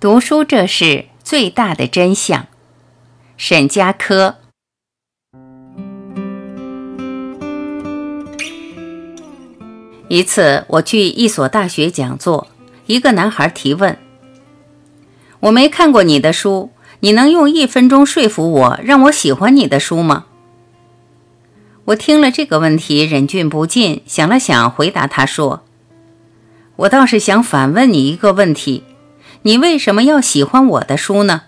读书这是最大的真相。沈佳柯。一次，我去一所大学讲座，一个男孩提问：“我没看过你的书，你能用一分钟说服我，让我喜欢你的书吗？”我听了这个问题，忍俊不禁，想了想，回答他说：“我倒是想反问你一个问题。”你为什么要喜欢我的书呢？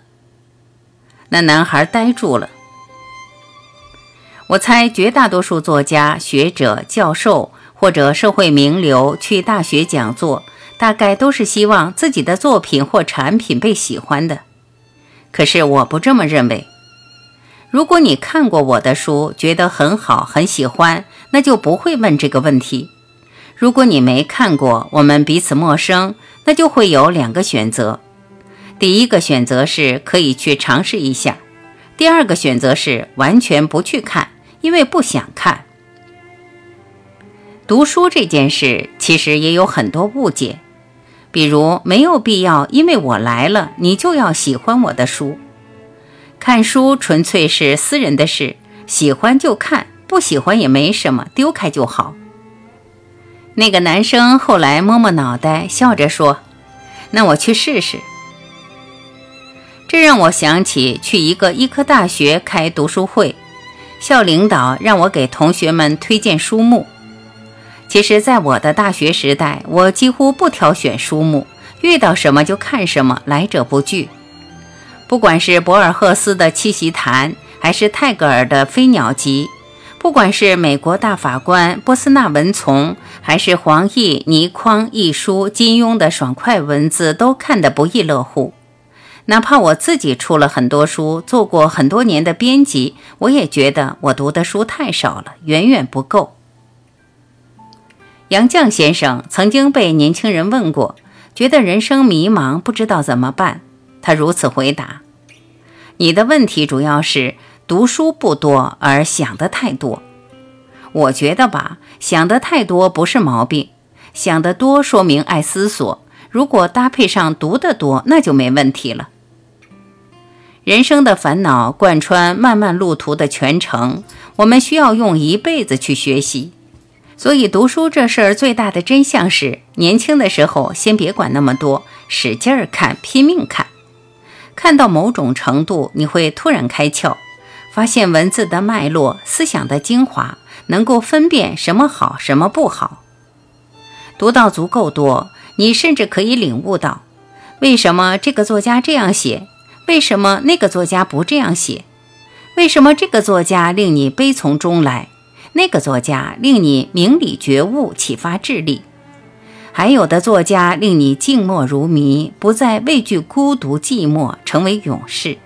那男孩呆住了。我猜绝大多数作家、学者、教授或者社会名流去大学讲座，大概都是希望自己的作品或产品被喜欢的。可是我不这么认为。如果你看过我的书，觉得很好、很喜欢，那就不会问这个问题。如果你没看过，我们彼此陌生。那就会有两个选择，第一个选择是可以去尝试一下，第二个选择是完全不去看，因为不想看。读书这件事其实也有很多误解，比如没有必要因为我来了你就要喜欢我的书，看书纯粹是私人的事，喜欢就看，不喜欢也没什么，丢开就好。那个男生后来摸摸脑袋，笑着说：“那我去试试。”这让我想起去一个医科大学开读书会，校领导让我给同学们推荐书目。其实，在我的大学时代，我几乎不挑选书目，遇到什么就看什么，来者不拒。不管是博尔赫斯的《七席谈》，还是泰戈尔的《飞鸟集》。不管是美国大法官波斯纳文丛，还是黄奕、倪匡一书、金庸的爽快文字，都看得不亦乐乎。哪怕我自己出了很多书，做过很多年的编辑，我也觉得我读的书太少了，远远不够。杨绛先生曾经被年轻人问过，觉得人生迷茫，不知道怎么办。他如此回答：“你的问题主要是。”读书不多，而想的太多。我觉得吧，想的太多不是毛病，想得多说明爱思索。如果搭配上读得多，那就没问题了。人生的烦恼贯穿漫漫路途的全程，我们需要用一辈子去学习。所以读书这事儿最大的真相是：年轻的时候先别管那么多，使劲儿看，拼命看。看到某种程度，你会突然开窍。发现文字的脉络、思想的精华，能够分辨什么好，什么不好。读到足够多，你甚至可以领悟到，为什么这个作家这样写，为什么那个作家不这样写，为什么这个作家令你悲从中来，那个作家令你明理觉悟、启发智力，还有的作家令你静默如谜，不再畏惧孤独寂寞，成为勇士。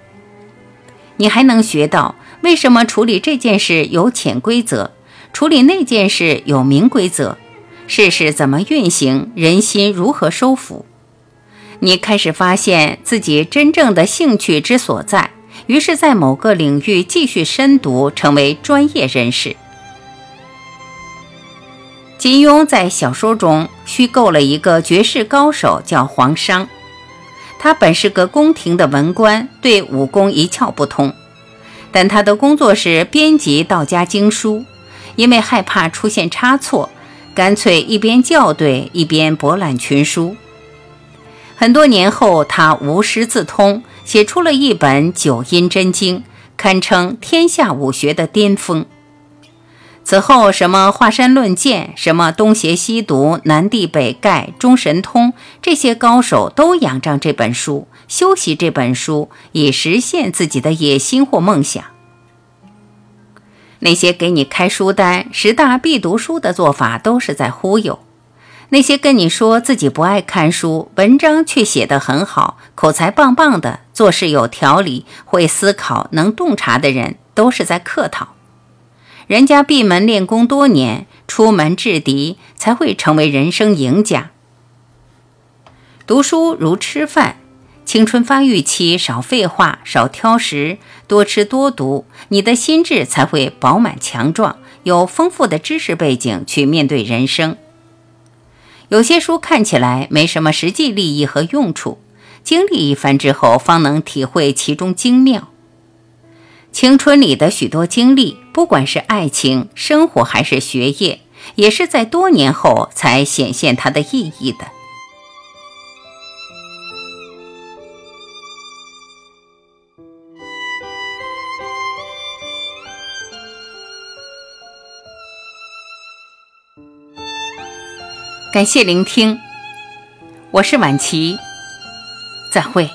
你还能学到为什么处理这件事有潜规则，处理那件事有明规则，事事怎么运行，人心如何收服？你开始发现自己真正的兴趣之所在，于是，在某个领域继续深读，成为专业人士。金庸在小说中虚构了一个绝世高手，叫黄商。他本是个宫廷的文官，对武功一窍不通，但他的工作是编辑道家经书，因为害怕出现差错，干脆一边校对一边博览群书。很多年后，他无师自通，写出了一本《九阴真经》，堪称天下武学的巅峰。此后，什么华山论剑，什么东邪西毒、南帝北丐、中神通，这些高手都仰仗这本书，修习这本书，以实现自己的野心或梦想。那些给你开书单、十大必读书的做法，都是在忽悠；那些跟你说自己不爱看书，文章却写得很好、口才棒棒的、做事有条理、会思考、能洞察的人，都是在客套。人家闭门练功多年，出门制敌，才会成为人生赢家。读书如吃饭，青春发育期少废话，少挑食，多吃多读，你的心智才会饱满强壮，有丰富的知识背景去面对人生。有些书看起来没什么实际利益和用处，经历一番之后，方能体会其中精妙。青春里的许多经历，不管是爱情、生活还是学业，也是在多年后才显现它的意义的。感谢聆听，我是晚琪，再会。